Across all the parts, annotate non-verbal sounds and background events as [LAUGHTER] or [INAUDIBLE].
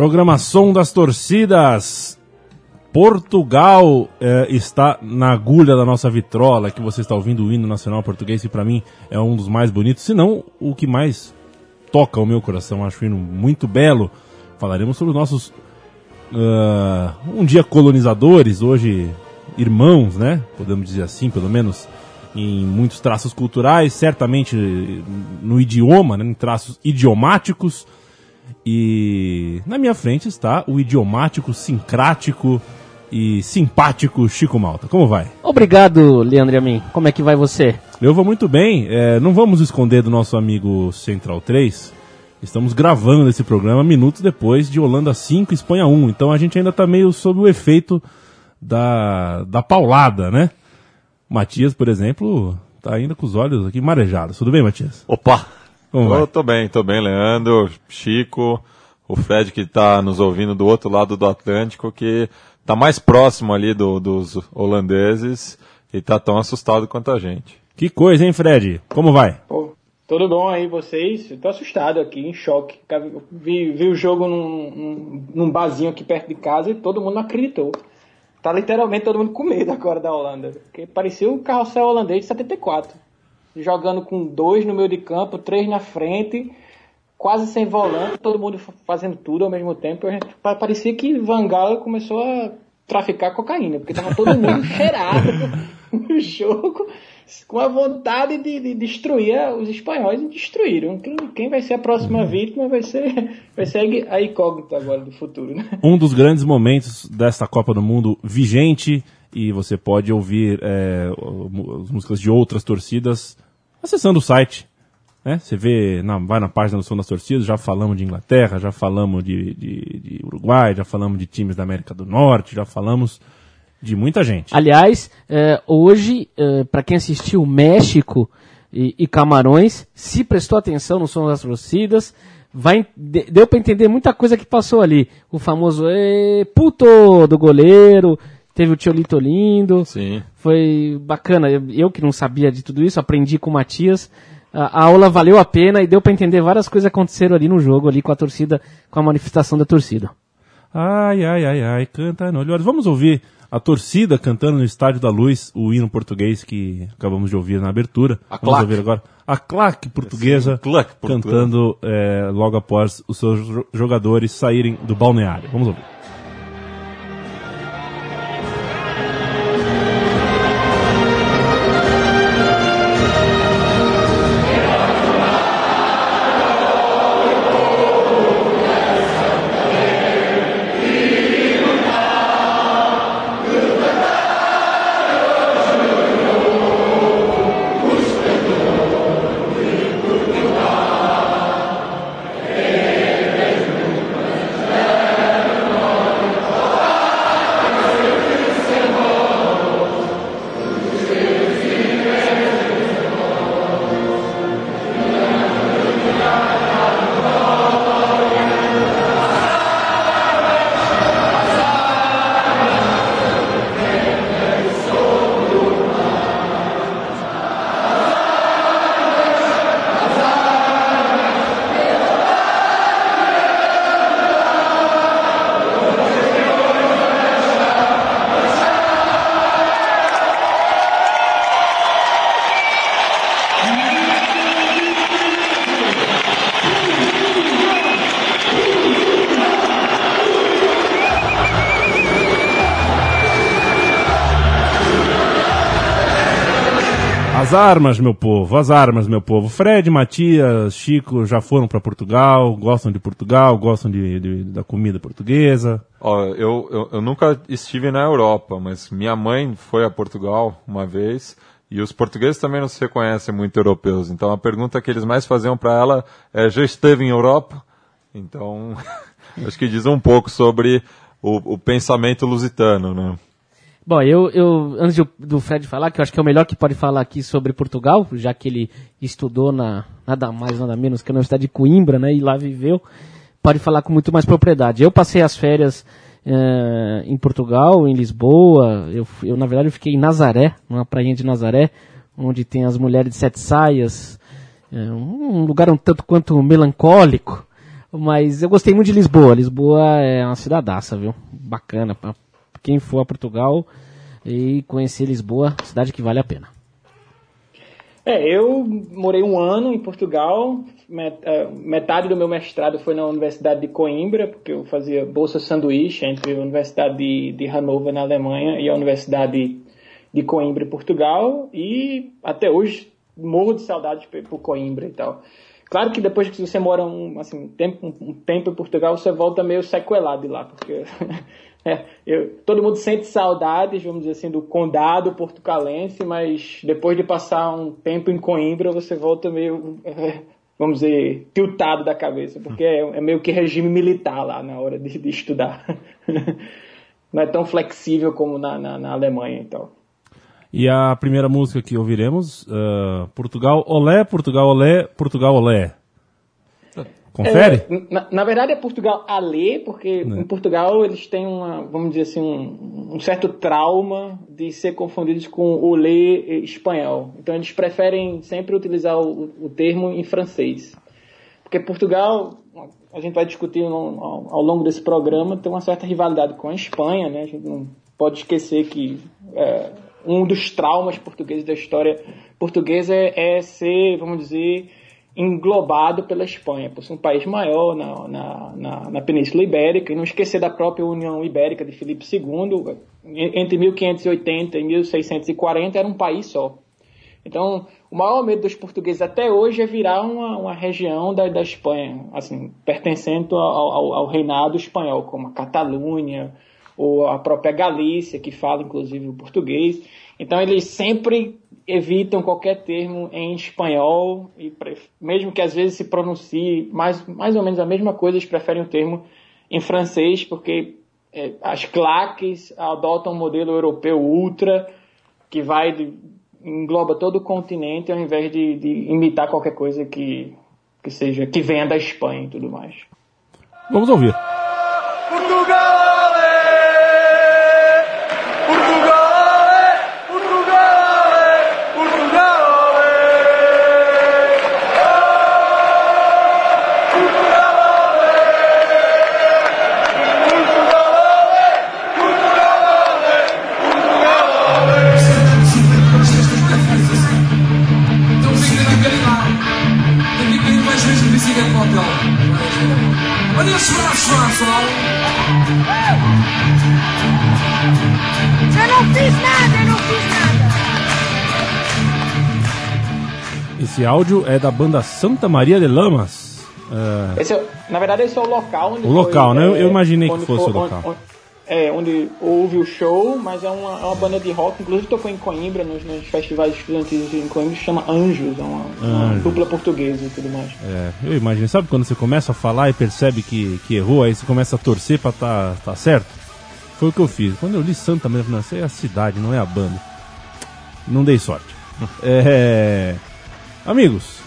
Programação das torcidas. Portugal eh, está na agulha da nossa vitrola, que você está ouvindo o hino nacional português, e para mim é um dos mais bonitos, se não o que mais toca o meu coração. Acho o hino muito belo. Falaremos sobre os nossos uh, um dia colonizadores, hoje irmãos, né? Podemos dizer assim, pelo menos em muitos traços culturais, certamente no idioma, né? em traços idiomáticos. E na minha frente está o idiomático, sincrático e simpático Chico Malta. Como vai? Obrigado, Leandro Amin. Como é que vai você? Eu vou muito bem. É, não vamos esconder do nosso amigo Central 3. Estamos gravando esse programa minutos depois de Holanda 5 Espanha 1. Então a gente ainda está meio sob o efeito da, da paulada, né? Matias, por exemplo, tá ainda com os olhos aqui marejados. Tudo bem, Matias? Opa! Como vai? Eu tô bem, tô bem, Leandro, Chico, o Fred que está nos ouvindo do outro lado do Atlântico, que está mais próximo ali do, dos holandeses e está tão assustado quanto a gente. Que coisa, hein, Fred? Como vai? Pô, tudo bom aí, vocês? Estou assustado aqui, em choque. Vi, vi o jogo num, num, num barzinho aqui perto de casa e todo mundo não acreditou. Tá literalmente todo mundo com medo agora da Holanda. Porque parecia o carrossel holandês de 74. Jogando com dois no meio de campo, três na frente quase sem volante, todo mundo fazendo tudo ao mesmo tempo. Parecia que Van Gaal começou a traficar cocaína, porque tava todo mundo [LAUGHS] cheirado no jogo, com a vontade de, de, destruir os espanhóis e destruíram. Quem, quem vai ser a próxima vítima vai ser, vai ser a incógnita agora do futuro. Né? Um dos grandes momentos desta Copa do Mundo vigente, e você pode ouvir é, as músicas de outras torcidas acessando o site né? Você vê, na, vai na página do Som das Torcidas, já falamos de Inglaterra, já falamos de, de, de Uruguai, já falamos de times da América do Norte, já falamos de muita gente. Aliás, é, hoje, é, para quem assistiu México e, e, Camarões, se prestou atenção no Som das Torcidas, vai, deu para entender muita coisa que passou ali. O famoso puto do goleiro, teve o Tiolito lindo. Sim. Foi bacana. Eu, eu que não sabia de tudo isso, aprendi com o Matias a, aula valeu a pena e deu para entender várias coisas que aconteceram ali no jogo, ali com a torcida, com a manifestação da torcida. Ai, ai, ai, ai, canta no olho. Vamos ouvir a torcida cantando no Estádio da Luz o hino português que acabamos de ouvir na abertura. A Vamos claque. ouvir agora a claque portuguesa Sim, claque cantando é, logo após os seus jogadores saírem do balneário. Vamos ouvir. As armas, meu povo, as armas, meu povo. Fred, Matias, Chico já foram para Portugal, gostam de Portugal, gostam de, de da comida portuguesa. Ó, eu, eu, eu, nunca estive na Europa, mas minha mãe foi a Portugal uma vez e os portugueses também não se reconhecem muito europeus. Então a pergunta que eles mais faziam para ela é: já esteve em Europa? Então [LAUGHS] acho que diz um pouco sobre o, o pensamento lusitano, né? Bom, eu, eu antes de, do Fred falar, que eu acho que é o melhor que pode falar aqui sobre Portugal, já que ele estudou na nada mais, nada menos que na Universidade de Coimbra, né, e lá viveu, pode falar com muito mais propriedade. Eu passei as férias uh, em Portugal, em Lisboa, eu, eu na verdade eu fiquei em Nazaré, numa prainha de Nazaré, onde tem as mulheres de sete saias, uh, um lugar um tanto quanto melancólico, Mas eu gostei muito de Lisboa. Lisboa é uma cidadaça, viu? Bacana. Quem for a Portugal e conhecer Lisboa, cidade que vale a pena. É, eu morei um ano em Portugal, é, metade do meu mestrado foi na Universidade de Coimbra, porque eu fazia bolsa sanduíche entre a Universidade de, de Hannover, na Alemanha, e a Universidade de Coimbra, em Portugal, e até hoje morro de saudades por Coimbra e tal. Claro que depois que você mora um, assim, tempo, um tempo em Portugal, você volta meio sequelado de lá, porque É, eu, todo mundo sente saudades, vamos dizer assim, do condado portucalense, mas depois de passar um tempo em Coimbra, você volta meio, é, vamos dizer, tiltado da cabeça, porque é, é, meio que regime militar lá na hora de, de estudar. [LAUGHS] Não é tão flexível como na, na, na Alemanha e então. E a primeira música que ouviremos, uh, Portugal Olé, Portugal Olé, Portugal Olé. Confere? É, na, na, verdade é Portugal a ler, porque né. em Portugal eles têm uma, vamos dizer assim, um, um, certo trauma de ser confundidos com o ler espanhol. Então eles preferem sempre utilizar o, o termo em francês. Porque Portugal, a gente vai discutir ao, ao, longo desse programa, tem uma certa rivalidade com a Espanha, né? A gente não pode esquecer que é, um dos traumas portugueses da história portuguesa é, é ser, vamos dizer, englobado pela Espanha, por ser um país maior na, na, na, na, Península Ibérica, e não esquecer da própria União Ibérica de Filipe II, entre 1580 e 1640 era um país só. Então, o maior medo dos portugueses até hoje é virar uma, uma região da, da Espanha, assim, pertencendo ao, ao, ao reinado espanhol, como a Catalunha, ou a própria Galícia, que fala inclusive o português. Então, eles sempre evitam qualquer termo em espanhol, e mesmo que às vezes se pronuncie mais, mais ou menos a mesma coisa, eles preferem o termo em francês, porque é, as claques adotam um modelo europeu ultra, que vai de, engloba todo o continente, ao invés de, de imitar qualquer coisa que, que seja que venha da Espanha e tudo mais. Vamos ouvir. Áudio é da banda Santa Maria de Lamas. É... Esse é, na verdade, esse é o local onde O local, foi, né? É, eu imaginei que fosse o local. Onde, é, onde houve o show, mas é uma, é uma banda de rock, inclusive tocou em Coimbra, nos, nos festivais estudantis em Coimbra, se chama Anjos, é uma, uma dupla portuguesa e tudo mais. É, eu imagino. Sabe quando você começa a falar e percebe que, que errou, aí você começa a torcer pra tá, tá certo? Foi o que eu fiz. Quando eu li Santa Maria, eu falei, é a cidade, não é a banda. Não dei sorte. [LAUGHS] é... Amigos,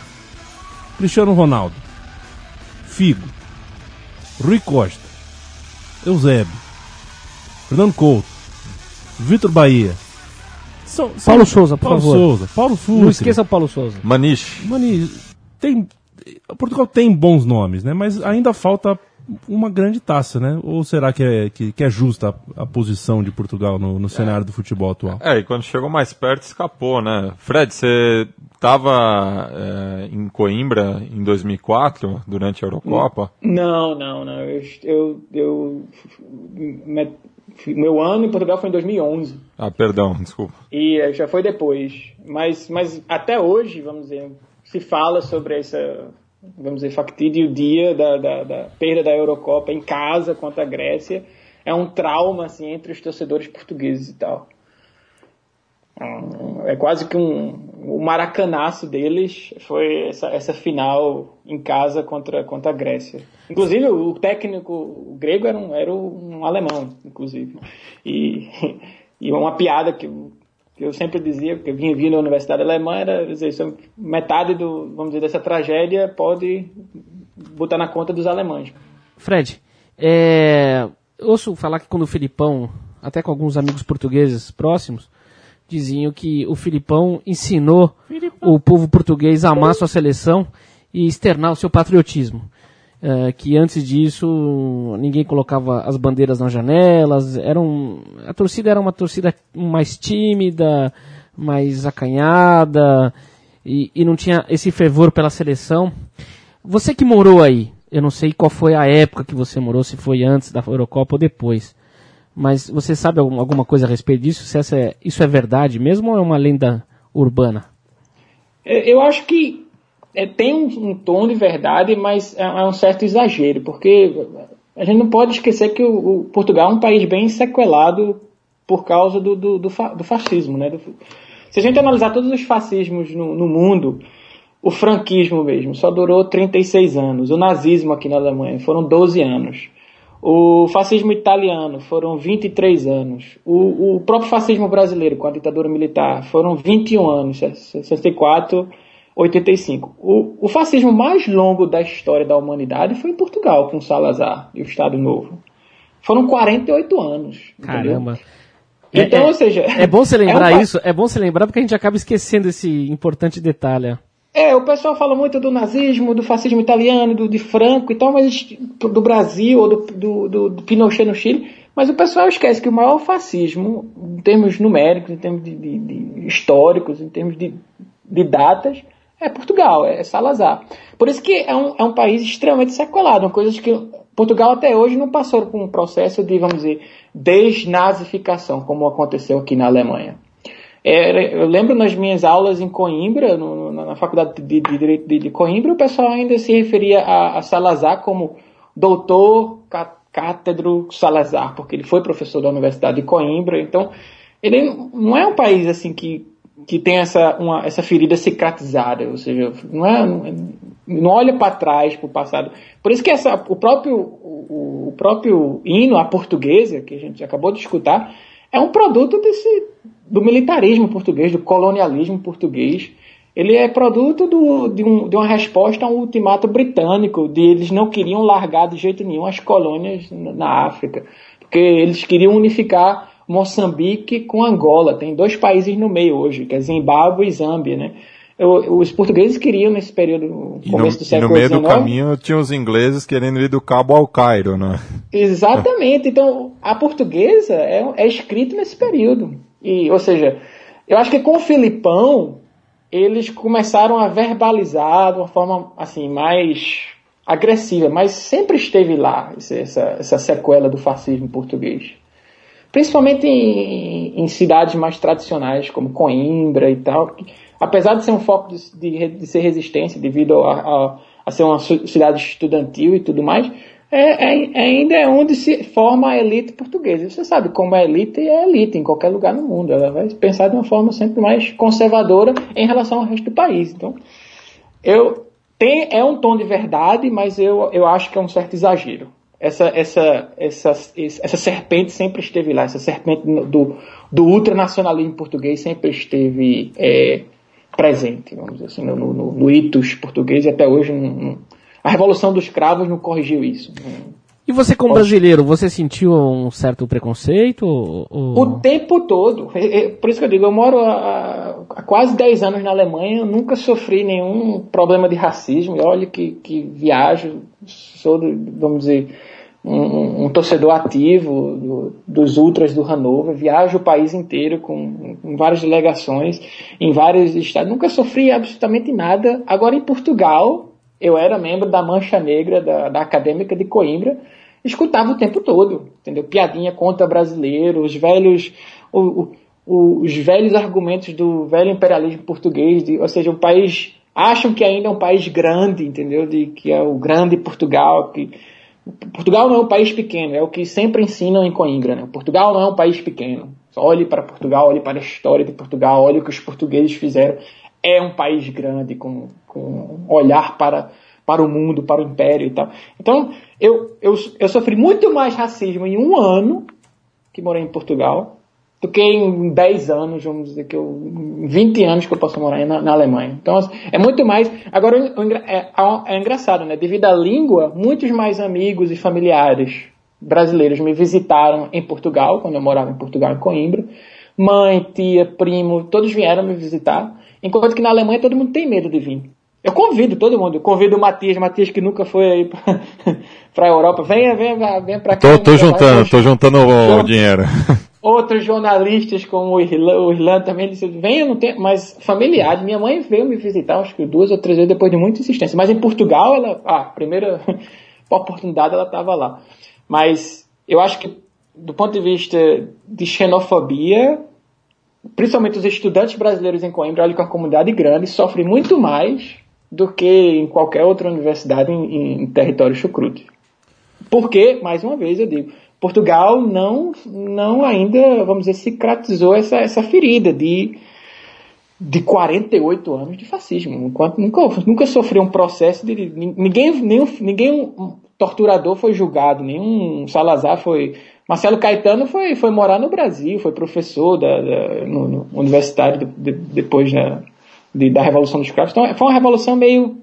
Cristiano Ronaldo, Figo, Rui Costa, Eusébio, Fernando Couto, Vitor Bahia. São, são Paulo Souza, por Paulo favor. Souza, Paulo Futre. Não esqueça o Paulo Souza. Maniche. Maniche. Tem, Portugal tem bons nomes, né? Mas ainda falta uma grande taça, né? Ou será que é, que, que é justa a, a, posição de Portugal no, no cenário é. do futebol atual? É, e quando chegou mais perto escapou, né? Fred, você estava é, em Coimbra em 2004, durante a Eurocopa? Não, não, não. Eu, eu, eu meu ano em Portugal foi em 2011. Ah, perdão, desculpa. E é, já foi depois. Mas, mas até hoje, vamos dizer, se fala sobre essa vamos dizer, factídio dia da, da, da, perda da Eurocopa em casa contra a Grécia. É um trauma, assim, entre os torcedores portugueses e tal. É quase que um, o maracanaço deles foi essa, essa final em casa contra, contra a Grécia. Inclusive, o técnico grego era um, era um alemão, inclusive. E, [LAUGHS] e uma piada que que eu sempre dizia, porque eu vinha vindo da Universidade Alemã, era dizer, metade do, vamos dizer, dessa tragédia pode botar na conta dos alemães. Fred, é, eu ouço falar que quando o Filipão, até com alguns amigos portugueses próximos, diziam que o Filipão ensinou Filipão. o povo português a amar sua seleção e externar o seu patriotismo. Eh, que antes disso ninguém colocava as bandeiras nas janelas, era um, a torcida era uma torcida mais tímida, mais acanhada e, e não tinha esse fervor pela seleção. Você que morou aí, eu não sei qual foi a época que você morou, se foi antes da Eurocopa ou depois. Mas você sabe alguma coisa a respeito disso? Se essa é, isso é verdade mesmo ou é uma lenda urbana? Eu acho que é, tem um, tom de verdade, mas é, é, um certo exagero, porque a gente não pode esquecer que o, o Portugal é um país bem sequelado por causa do, do, do, do fascismo. Né? Se a gente analisar todos os fascismos no, no, mundo, o franquismo mesmo só durou 36 anos, o nazismo aqui na Alemanha foram 12 anos. O fascismo italiano foram 23 anos. O, o próprio fascismo brasileiro, com a ditadura militar, foram 21 anos, 64 85. O, o fascismo mais longo da história da humanidade foi em Portugal, com Salazar e o Estado Novo. Foram 48 anos. Caramba. Então, é, ou seja. É bom você lembrar é um... isso, é bom você lembrar porque a gente acaba esquecendo esse importante detalhe. É, o pessoal fala muito do nazismo, do fascismo italiano, do, de Franco e tal, mas do Brasil ou do, do, do, do Pinochet no Chile, mas o pessoal esquece que o maior fascismo, em termos numéricos, em termos de, de, de históricos, em termos de, de datas, é Portugal, é Salazar. Por isso que é um, é um país extremamente seculado, uma coisa que Portugal até hoje não passou por um processo de, vamos dizer, desnazificação, como aconteceu aqui na Alemanha. É, eu lembro nas minhas aulas em Coimbra, no, na faculdade de Direito de, de, Coimbra, o pessoal ainda se referia a, a Salazar como doutor cátedro Salazar, porque ele foi professor da Universidade de Coimbra, então ele não é um país assim que que tem essa, uma, essa ferida cicatrizada, ou seja, não, é, não olha para trás, para o passado. Por isso que essa, o, próprio, o, o, próprio hino, a portuguesa, que a gente acabou de escutar, é um produto desse, do militarismo português, do colonialismo português. Ele é produto do, de, um, de uma resposta a um ultimato britânico, de eles não queriam largar de jeito nenhum as colônias na África, porque eles queriam unificar Moçambique com Angola. Tem dois países no meio hoje, que é Zimbábue e Zâmbia, né? os portugueses queriam nesse período, no começo do século XIX... E no meio 19, do caminho tinha os ingleses querendo ir do Cabo ao Cairo, né? Exatamente. Então, a portuguesa é, é escrita nesse período. E, ou seja, eu acho que com o Filipão, eles começaram a verbalizar de uma forma, assim, mais agressiva, mas sempre esteve lá essa, essa sequela do fascismo português principalmente em, em, cidades mais tradicionais, como Coimbra e tal, que, apesar de ser um foco de, de, de ser resistência devido a, a, a, ser uma cidade estudantil e tudo mais, é, é, ainda é onde se forma a elite portuguesa. Você sabe como a elite é elite em qualquer lugar no mundo. Ela vai pensar de uma forma sempre mais conservadora em relação ao resto do país. Então, eu tem, é um tom de verdade, mas eu, eu acho que é um certo exagero essa, essa, essa, essa serpente sempre esteve lá, essa serpente do, do ultranacionalismo português sempre esteve é, presente, vamos dizer assim, no, no, no itus português e até hoje não, não, a Revolução dos Cravos não corrigiu isso. E você, como brasileiro, você sentiu um certo preconceito? Ou... O tempo todo. É, é, por isso que eu digo, eu moro há, há quase 10 anos na Alemanha, eu nunca sofri nenhum problema de racismo. Olha que, que viajo, sou, vamos dizer, um, um, torcedor ativo do, dos ultras do Hannover, viaja o país inteiro com, com, várias delegações em vários estados, nunca sofri absolutamente nada. Agora em Portugal, eu era membro da Mancha Negra da, da Acadêmica de Coimbra, escutava o tempo todo, entendeu? Piadinha contra brasileiro, os velhos, o, o, os velhos argumentos do velho imperialismo português, de, ou seja, o país acham que ainda é um país grande, entendeu? De que é o grande Portugal, que Portugal não é um país pequeno, é o que sempre ensinam em Coimbra. Né? Portugal não é um país pequeno. Olhe para Portugal, olhe para a história de Portugal, olhe o que os portugueses fizeram. É um país grande, com, com olhar para, para o mundo, para o império e tal. Então, eu, eu, eu sofri muito mais racismo em um ano que morei em Portugal do que em 10 anos, vamos dizer que eu, em 20 anos que eu posso morar na, na Alemanha. Então, assim, é muito mais. Agora, é, é, é engraçado, né? Devido à língua, muitos mais amigos e familiares brasileiros me visitaram em Portugal, quando eu morava em Portugal, em Coimbra. Mãe, tia, primo, todos vieram me visitar. Enquanto que na Alemanha todo mundo tem medo de vir. Eu convido todo mundo, eu convido o Matias, Matias que nunca foi aí pra, [LAUGHS] pra Europa, venha, venha, venha pra cá. Tô, tô juntando, tô juntando o, o dinheiro. [LAUGHS] Outros jornalistas, como o Irlan, o Irlan também, disse, venha, não tem, mas familiares. Minha mãe veio me visitar, acho que duas ou três vezes depois de muita insistência. Mas em Portugal, ela, ah, a primeira [LAUGHS] oportunidade ela estava lá. Mas eu acho que, do ponto de vista de xenofobia, principalmente os estudantes brasileiros em Coimbra, olha que é uma comunidade grande, sofrem muito mais do que em qualquer outra universidade em, em território chucrute. Porque, mais uma vez eu digo, Portugal não, não ainda, vamos dizer, cicatrizou essa, essa ferida de, de 48 anos de fascismo. Nunca, nunca sofreu um processo de. Ninguém, nenhum, ninguém torturador foi julgado, nenhum Salazar foi. Marcelo Caetano foi, foi morar no Brasil, foi professor da, da- no, no universitário de- de- depois da, de- da Revolução dos Cravos. Então foi uma revolução meio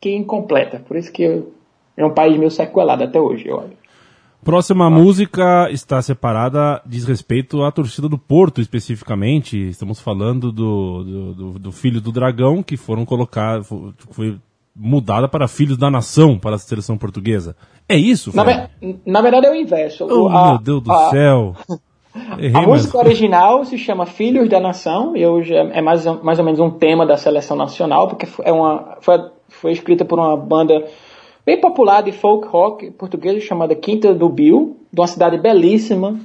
que incompleta. Por isso que eu- é um país meio sequelado até hoje, eu olho. Próxima música está separada, diz respeito à torcida do Porto especificamente. Estamos falando do, do, do- do Filho do Dragão, que foram colocados, foi mudada para Filhos da Nação, para a seleção portuguesa. É isso, Na, ve- na verdade é o inverso. Oh, O- a- meu Deus do a- céu. [LAUGHS] Errei, A mas- música original se chama Filhos da Nação, e hoje é é mais, mais ou menos um tema da seleção nacional, porque é uma, foi, foi escrita por uma banda bem popular de folk rock portuguesa chamada Quinta do Bill, de uma cidade belíssima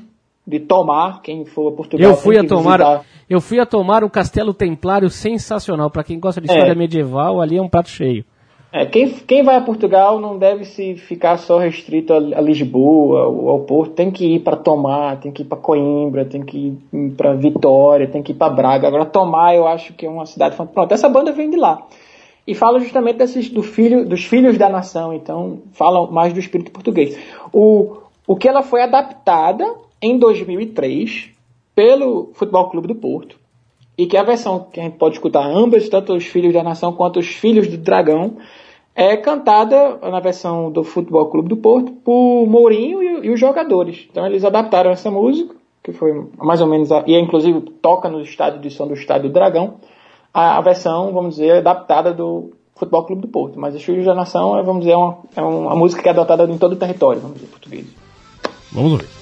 de Tomar, quem for a Portugal. Eu fui tem a tomar, visitar. eu fui a tomar um castelo templário sensacional. Pra quem gosta de história É. medieval, ali é um prato cheio. É, quem, quem vai a Portugal não deve se ficar só restrito a, a Lisboa ou ao Porto. Tem que ir para Tomar, tem que ir para Coimbra, tem que ir para Vitória, tem que ir para Braga. Agora, Tomar eu acho que é uma cidade. Pronto, essa banda vem de lá. E fala justamente desses, do filho, dos filhos da nação, então fala mais do espírito português. O, o que ela foi adaptada em 2003 pelo Futebol Clube do Porto e que a versão que a gente pode escutar ambas, tanto os Filhos da Nação quanto os Filhos do Dragão, é cantada na versão do Futebol Clube do Porto por Mourinho e, e os jogadores. Então eles adaptaram essa música, que foi mais ou menos, a, e inclusive toca no estádio de som do Estádio do Dragão, a, a versão, vamos dizer, adaptada do Futebol Clube do Porto. Mas os Filhos da Nação, é, vamos dizer, é uma, é uma música que é adotada em todo o território, vamos dizer, português. Vamos ouvir.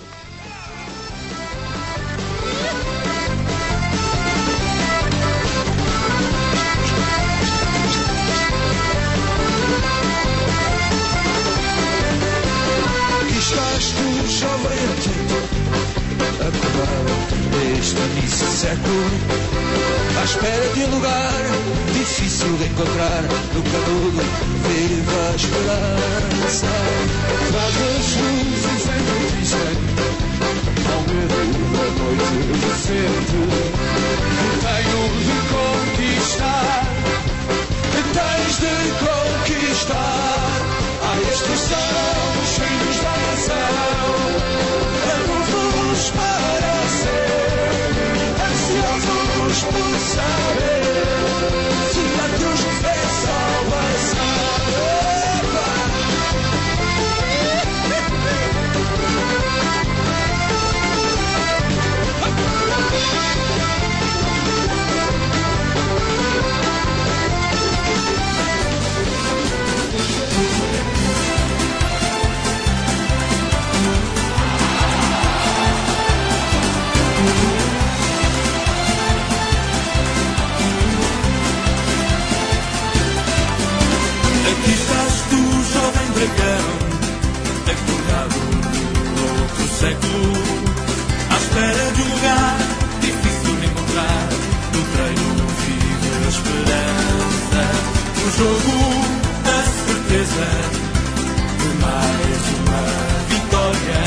Este início de século, à espera de um lugar difícil de encontrar no canudo viva a esperança. Traz luzes em vertigem, ao medo da noite recente. Século, à espera de um lugar difícil de encontrar. No treino vive a esperança, no jogo da certeza de mais uma vitória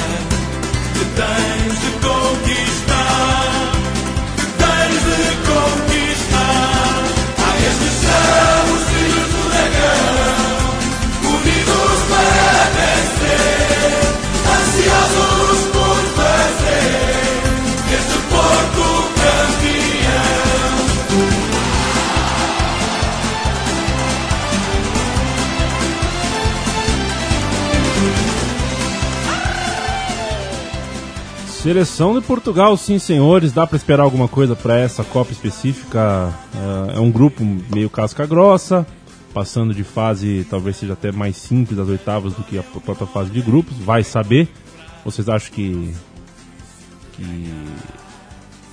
que tens de conquistar. Seleção de Portugal, sim, senhores. Dá para esperar alguma coisa para essa Copa específica? É, é um grupo meio casca grossa. passando de fase, talvez seja até mais simples as oitavas do que a própria fase de grupos, vai saber. Vocês acham que, que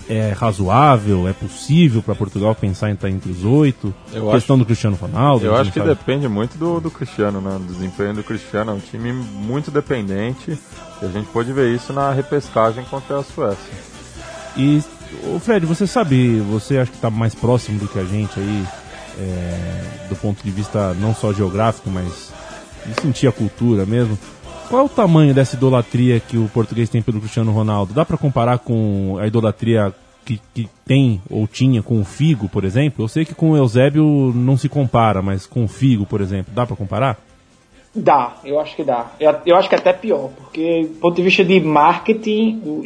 é razoável, é possível para Portugal pensar em estar entre os oito? Eu questão do Cristiano Ronaldo. Eu acho que sabe. depende muito do, do Cristiano, né? Do desempenho do Cristiano. É um time muito dependente. E a gente pode ver isso na repescagem contra a Suécia. E, o Fred, você sabe, você acha que está mais próximo do que a gente aí, é, do ponto de vista não só geográfico, mas de sentir a cultura mesmo. Qual é o tamanho dessa idolatria que o português tem pelo Cristiano Ronaldo? Dá para comparar com a idolatria que, que tem ou tinha com o Figo, por exemplo? Eu sei que com o Eusébio não se compara, mas com o Figo, por exemplo, dá para comparar? Dá, eu acho que dá. Eu, eu acho que é até pior, porque do ponto de vista de marketing, o,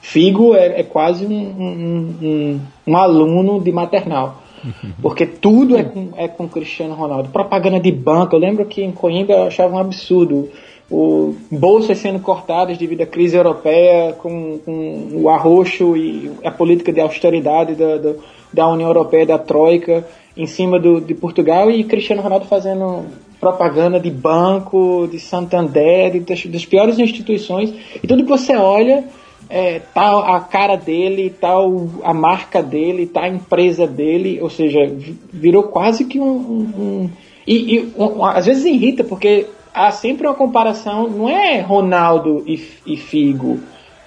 Figo é, é quase um, um- um- um aluno de maternal. [LAUGHS] Porque tudo é com, é com Cristiano Ronaldo. Propaganda de banco, eu lembro que em Coimbra eu achava um absurdo. O, bolsas sendo cortadas devido à crise europeia, com, com o arroxo e a política de austeridade da, da, da União Europeia, da Troika, em cima do, de Portugal, e Cristiano Ronaldo fazendo propaganda de banco, de Santander, de, das, das piores instituições. E tudo que você olha, é, tá a cara dele, tá o- a marca dele, tá a empresa dele, ou seja, vi- virou quase que um. um- um- e e um- às vezes irrita, porque há sempre uma comparação, não é Ronaldo e, e Figo,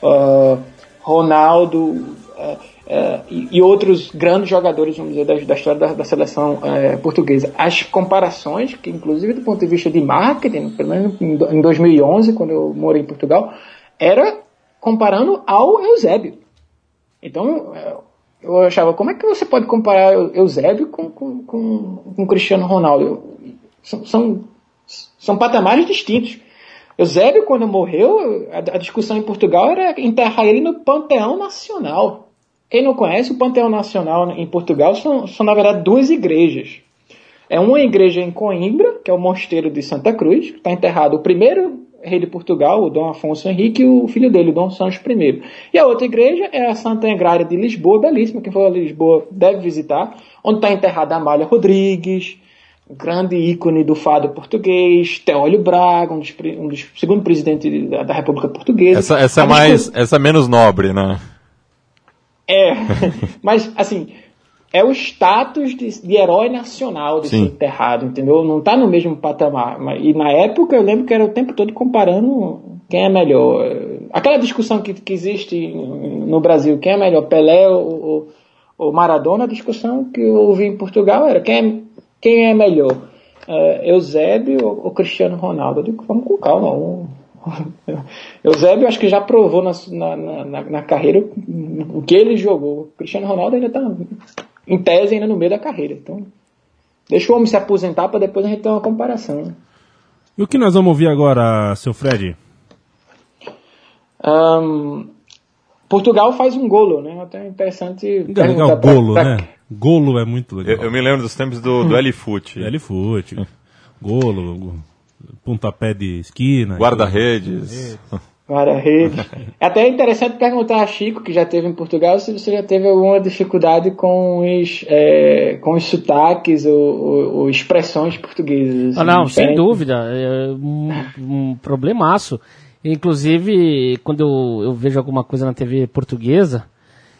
ah, Ronaldo ah, ah, e, e outros grandes jogadores, vamos dizer, da, da história da, da seleção eh, portuguesa. As comparações, que inclusive do ponto de vista de marketing, pelo menos em do- em 2011, quando eu morei em Portugal, era comparando ao Eusébio. Então, eh, eu achava, como é que você pode comparar Eu- Eusébio com, com, com, com Cristiano Ronaldo? São, são, são patamares distintos. Eusébio, quando morreu, a, discussão em Portugal era enterrar ele no Panteão Nacional. Quem não conhece, o Panteão Nacional em Portugal são, são na verdade, duas igrejas. É uma igreja em Coimbra, que é o Mosteiro de Santa Cruz, que está enterrado o primeiro rei de Portugal, o Dom Afonso Henrique, e o filho dele, o Dom Sancho I. E a outra igreja é a Santa Engrária de Lisboa, belíssima, quem for a Lisboa deve visitar, onde está enterrada Amália Rodrigues, grande ícone do fado português, Teólio Braga, um dos, um dos segundo presidente da, da República Portuguesa. Essa, essa é mais. Essa é menos nobre, né? é, [LAUGHS] mas assim, é o status de, de herói nacional de Sim. ser enterrado, entendeu? Não tá no mesmo patamar. E na época eu lembro que era o tempo todo comparando quem é melhor. Aquela discussão que, que existe no Brasil, quem é melhor, Pelé ou, ou, ou Maradona, a discussão que eu ouvi em Portugal era quem é, quem é melhor, é, Eusébio ou, Cristiano Ronaldo. Eu digo, vamos com calma. Um, [LAUGHS] Eusébio acho que já provou na, na, na, na carreira o que ele jogou. O Cristiano Ronaldo ainda está em tese ainda no meio da carreira. Então, deixa o homem se aposentar para depois a gente ter uma comparação. né? E o que nós vamos ouvir agora, seu Fred? Ahn, Portugal faz um golo, né? Até interessante. Legal, perguntar pra- golo, pra- né? Golo é muito legal. Eu, eu me lembro dos tempos do, do L-Foot. L-foot, golo, go- pontapé de esquina. Guarda-redes. Guarda-rede. [LAUGHS] É até interessante perguntar a Chico, que já esteve em Portugal, se você já teve alguma dificuldade com os, é, com os sotaques ou, ou- ou expressões portuguesas. Ah, não, sem Diferente. dúvida. É um, um problemaço. Inclusive, quando eu, eu vejo alguma coisa na TV portuguesa,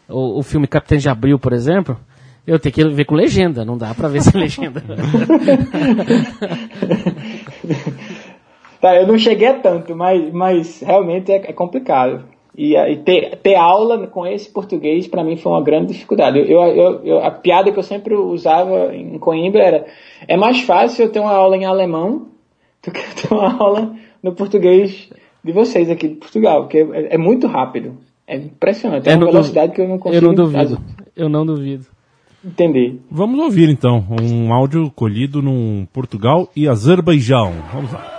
o, o filme Capitães de Abril, por exemplo, eu tenho que ver com legenda, não dá pra ver sem legenda. [LAUGHS] Tá, eu não cheguei a tanto, mas, mas realmente é, é complicado. E, aí ter, ter aula com esse português para mim foi uma grande dificuldade. Eu, eu, eu- a piada que eu sempre usava em Coimbra era: é mais fácil eu ter uma aula em alemão do que eu ter uma aula no português de vocês aqui de Portugal, porque é, é muito rápido. É impressionante. É uma velocidade que eu não consigo eu não duvido. Eu não duvido. Entender. Vamos ouvir então um áudio colhido num Portugal e Azerbaijão. Vamos lá.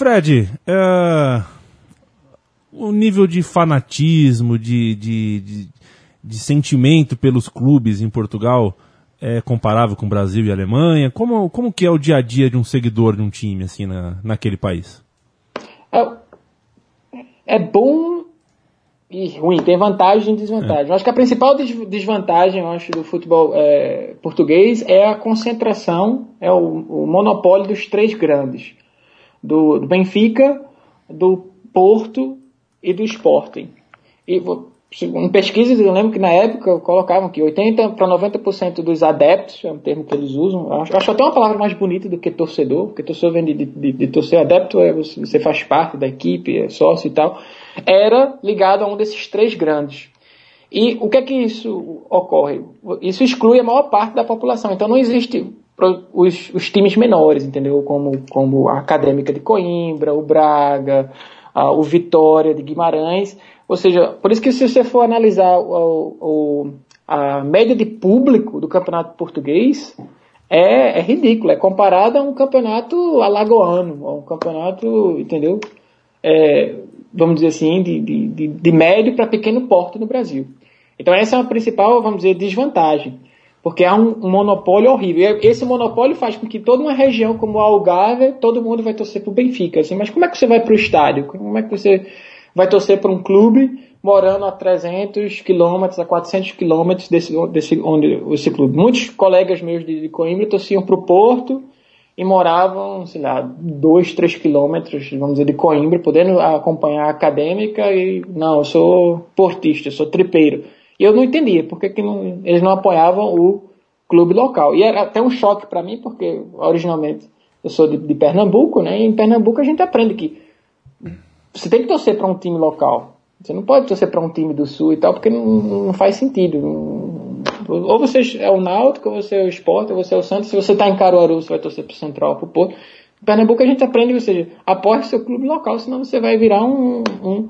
Fred, é, o nível de fanatismo, de, de, de, de sentimento pelos clubes em Portugal é comparável com o Brasil e a Alemanha? Como, como que é o dia a dia de um seguidor de um time assim na, naquele país? É, é bom e ruim, tem vantagem e desvantagem. Eu acho que a principal des- desvantagem, acho, do futebol é, português é a concentração, é o, o monopólio dos três grandes. Do, do Benfica, do Porto e do Sporting. E em pesquisas, eu lembro que na época colocavam que 80 para 90% dos adeptos, é um termo que eles usam, acho, acho até uma palavra mais bonita do que torcedor, porque torcedor vem de, de, de, torcer adepto, é você, você faz parte da equipe, é sócio e tal, era ligado a um desses três grandes. E o que é que isso ocorre? Isso exclui a maior parte da população. Então não existe os, os times menores, entendeu? Como, como a Acadêmica de Coimbra, o Braga, a- o Vitória de Guimarães. Ou seja, por isso que se você for analisar o, o- a média de público do campeonato português, é, é ridículo. É comparado a um campeonato alagoano, a um campeonato, entendeu? É, vamos dizer assim, de, de, de, médio para pequeno porte no Brasil. Então essa é a principal, vamos dizer, desvantagem. Porque há um, um monopólio horrível. E esse monopólio faz com que toda uma região como o Algarve, todo mundo vai torcer para o Benfica. Assim, mas como é que você vai para o estádio? Como é que você vai torcer para um clube morando a 300 quilômetros, a 400 quilômetros desse, desse, onde esse clube? Muitos colegas meus de, de Coimbra torciam para o Porto e moravam, sei lá, 2, 3 quilômetros, vamos dizer, de Coimbra, podendo acompanhar a acadêmica e, não, eu sou portista, eu sou tripeiro. E eu não entendia por que, não- eles não apoiavam o clube local. E era até um choque para mim, porque originalmente eu sou de, de Pernambuco, né? E em Pernambuco a gente aprende que você tem que torcer para um time local. Você não pode torcer para um time do sul e tal, porque não, não faz sentido. Ou você é o Náutico, ou você é o Sport, ou você é o Santos. Se você está em Caruaru, você vai torcer para o Central, para o Porto. Em Pernambuco a gente aprende, ou seja, apoie seu clube local, senão você vai virar um, um,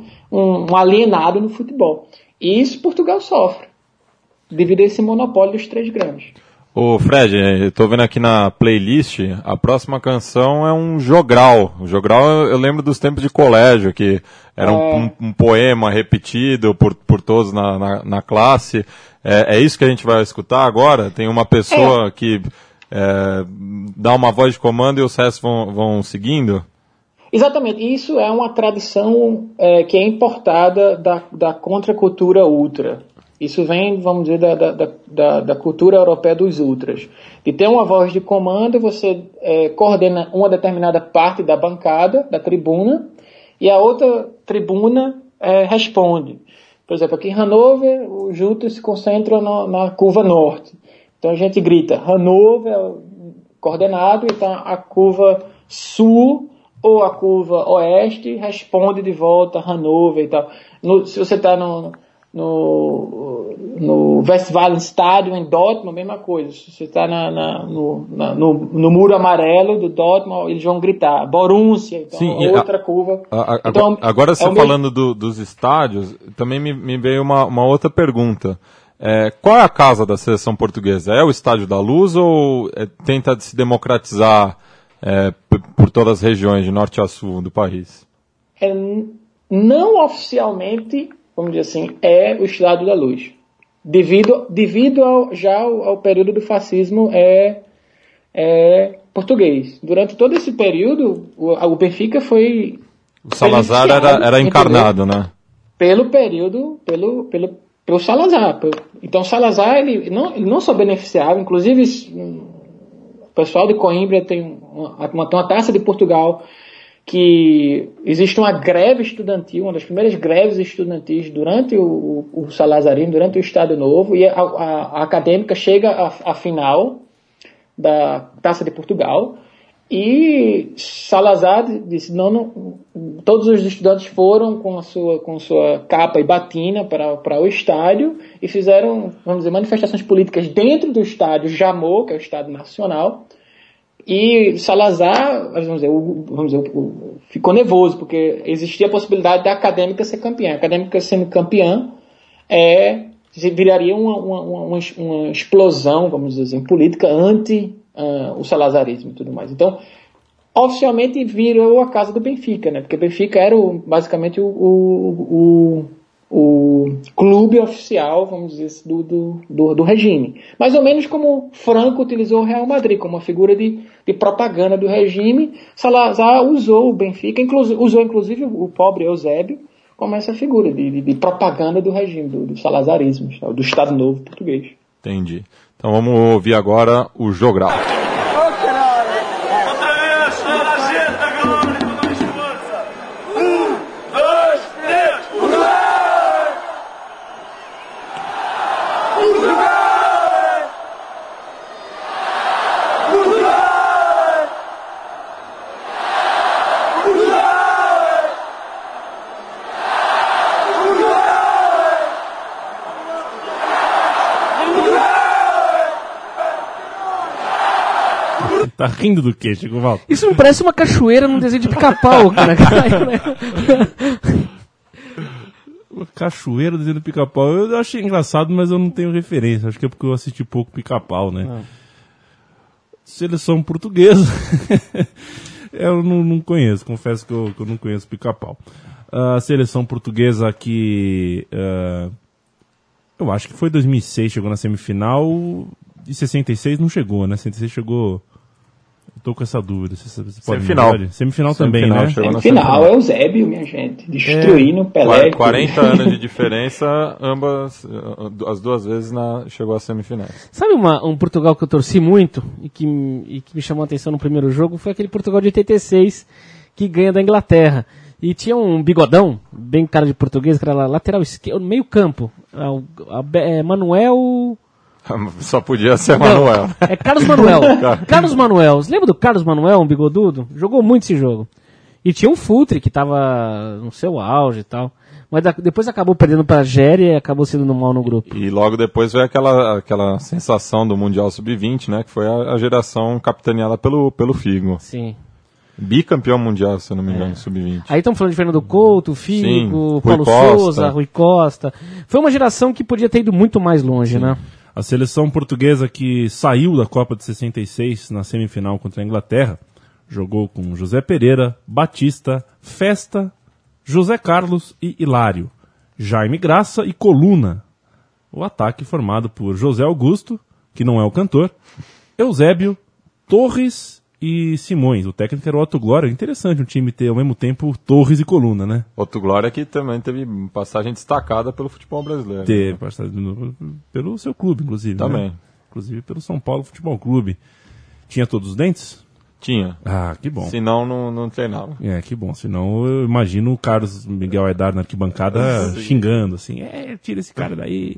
um alienado no futebol. E isso Portugal sofre, devido a esse monopólio dos três grandes. Ô Fred, eu tô vendo aqui na playlist, a próxima canção é um jogral. O jogral eu lembro dos tempos de colégio, que era um, É. um- um poema repetido por, por todos na, na, na classe. É, é isso que a gente vai escutar agora? Tem uma pessoa que eh, dá uma voz de comando e os restos vão, vão seguindo? Exatamente, isso é uma tradição é, que é importada da, da contracultura ultra. Isso vem, vamos dizer, da, da, da- da, cultura europeia dos ultras. De ter uma voz de comando, você é, coordena uma determinada parte da bancada, da tribuna, e a outra tribuna é, responde. Por exemplo, aqui em Hanover, os juntos se concentram na, na curva norte. Então a gente grita Hanover, coordenado, então a curva sul ou a curva oeste responde de volta Hanover e tal. No- se você está no, no, no Westfalen Stadium em Dortmund, mesma coisa. Se você está na, na- no, na- no, no muro amarelo do Dortmund, eles vão gritar Borussia, então Sim, e a- outra curva. A- a- Então, agora, é você o mesmo- falando do- dos estádios, também me, me veio uma, uma outra pergunta. É, qual é a casa da seleção portuguesa? É o Estádio da Luz ou é, tenta se democratizar é, por todas as regiões, de norte a sul do país? é, não oficialmente, vamos dizer assim, é o Estádio da Luz. Devido, devido ao, já ao, ao período do fascismo é, é português. Durante todo esse período, o, o Benfica foi O Salazar era, era entendeu? encarnado, né? pelo período, pelo, pelo, pelo Salazar. Então Salazar, ele não, ele não só beneficiava, inclusive pessoal de Coimbra tem uma, uma, tem uma taça de Portugal que existe uma greve estudantil, uma das primeiras greves estudantis durante o, o, o Salazarismo, durante o Estado Novo, e a, a- a acadêmica chega à final da Taça de Portugal e Salazar disse não, não todos os estudantes foram com a sua com sua capa e batina para, para o estádio e fizeram vamos dizer manifestações políticas dentro do estádio Jamor que é o estádio nacional e Salazar vamos dizer, o- vamos dizer o- ficou nervoso porque existia a possibilidade da acadêmica ser campeã a acadêmica sendo campeã é viraria uma, uma, uma, uma explosão, vamos dizer assim, política anti ah, o salazarismo e tudo mais. Então, oficialmente virou a casa do Benfica, né? Porque Benfica era o, basicamente o, o, o clube oficial, vamos dizer assim, do, do, do, do, regime. Mais ou menos como Franco utilizou o Real Madrid como uma figura de, de propaganda do regime, Salazar usou o Benfica, inclusive, usou inclusive o pobre Eusébio como essa figura de, de, de propaganda do regime, do, do salazarismo, do Estado Novo português. Entendi. Então vamos ouvir agora o Jogral. Tá rindo do quê, Chico Valdo? Isso me parece uma cachoeira num desenho de pica-pau, cara. Uma cachoeira desenho de pica-pau. Eu achei engraçado, mas eu não tenho referência. Acho que é porque eu assisti pouco pica-pau, né? Ah. Seleção portuguesa. [LAUGHS] eu não, não conheço, confesso que eu, que eu não conheço pica-pau. A seleção portuguesa que. uh, eu acho que foi 2006, chegou na semifinal. E 66 não chegou, né? 66 chegou. Eu tô com essa dúvida. Você, você pode me Semifinal. Semifinal também, Semifinal, né? Semifinal, semifinal. é o Eusébio, minha gente. Destruindo o Pelé. Qua- 40 anos de diferença, ambas, eh, as duas vezes na, chegou às semifinais. Sabe uma- um Portugal que eu torci muito e que, e que me chamou a atenção no primeiro jogo? Foi aquele Portugal de 86 que ganha da Inglaterra. E tinha um bigodão, bem cara de português, que era lá, lateral esquerdo, meio campo. O- a Be- é, Manuel. [LAUGHS] Só podia ser Manuel. Não, é Carlos Manuel. [LAUGHS] Carlos Manuel. Você lembra do Carlos Manuel, um bigodudo? Jogou muito esse jogo. E tinha um Futre que tava no seu auge e tal. Mas da- depois acabou perdendo pra Géria e acabou sendo no mal no grupo. E logo depois veio aquela, aquela sensação do Mundial Sub-20, né? Que foi a, a geração capitaneada pelo, pelo Figo. Sim. Bicampeão mundial, se eu não me engano, Sub-20. Aí estamos falando de Fernando Couto, Figo, Sim, Paulo Costa. Souza, Rui Costa. Foi uma geração que podia ter ido muito mais longe, né? A seleção portuguesa que saiu da Copa de 66 na semifinal contra a Inglaterra jogou com José Pereira, Batista, Festa, José Carlos e Hilário, Jaime Graça e Coluna. O ataque formado por José Augusto, que não é o cantor, Eusébio, Torres e Simões. O técnico era o Otto Glória. Interessante um time ter ao mesmo tempo Torres e Coluna, né? Outro Glória que também teve passagem destacada pelo futebol brasileiro. ter passado no- pelo seu clube, inclusive. Também. né? Inclusive pelo São Paulo Futebol Clube. Tinha todos os dentes? Tinha. Ah, que bom. Senão não, não treinava. É, que bom. Senão eu imagino o Carlos Miguel Aidar na arquibancada xingando, assim, é, tira esse cara daí.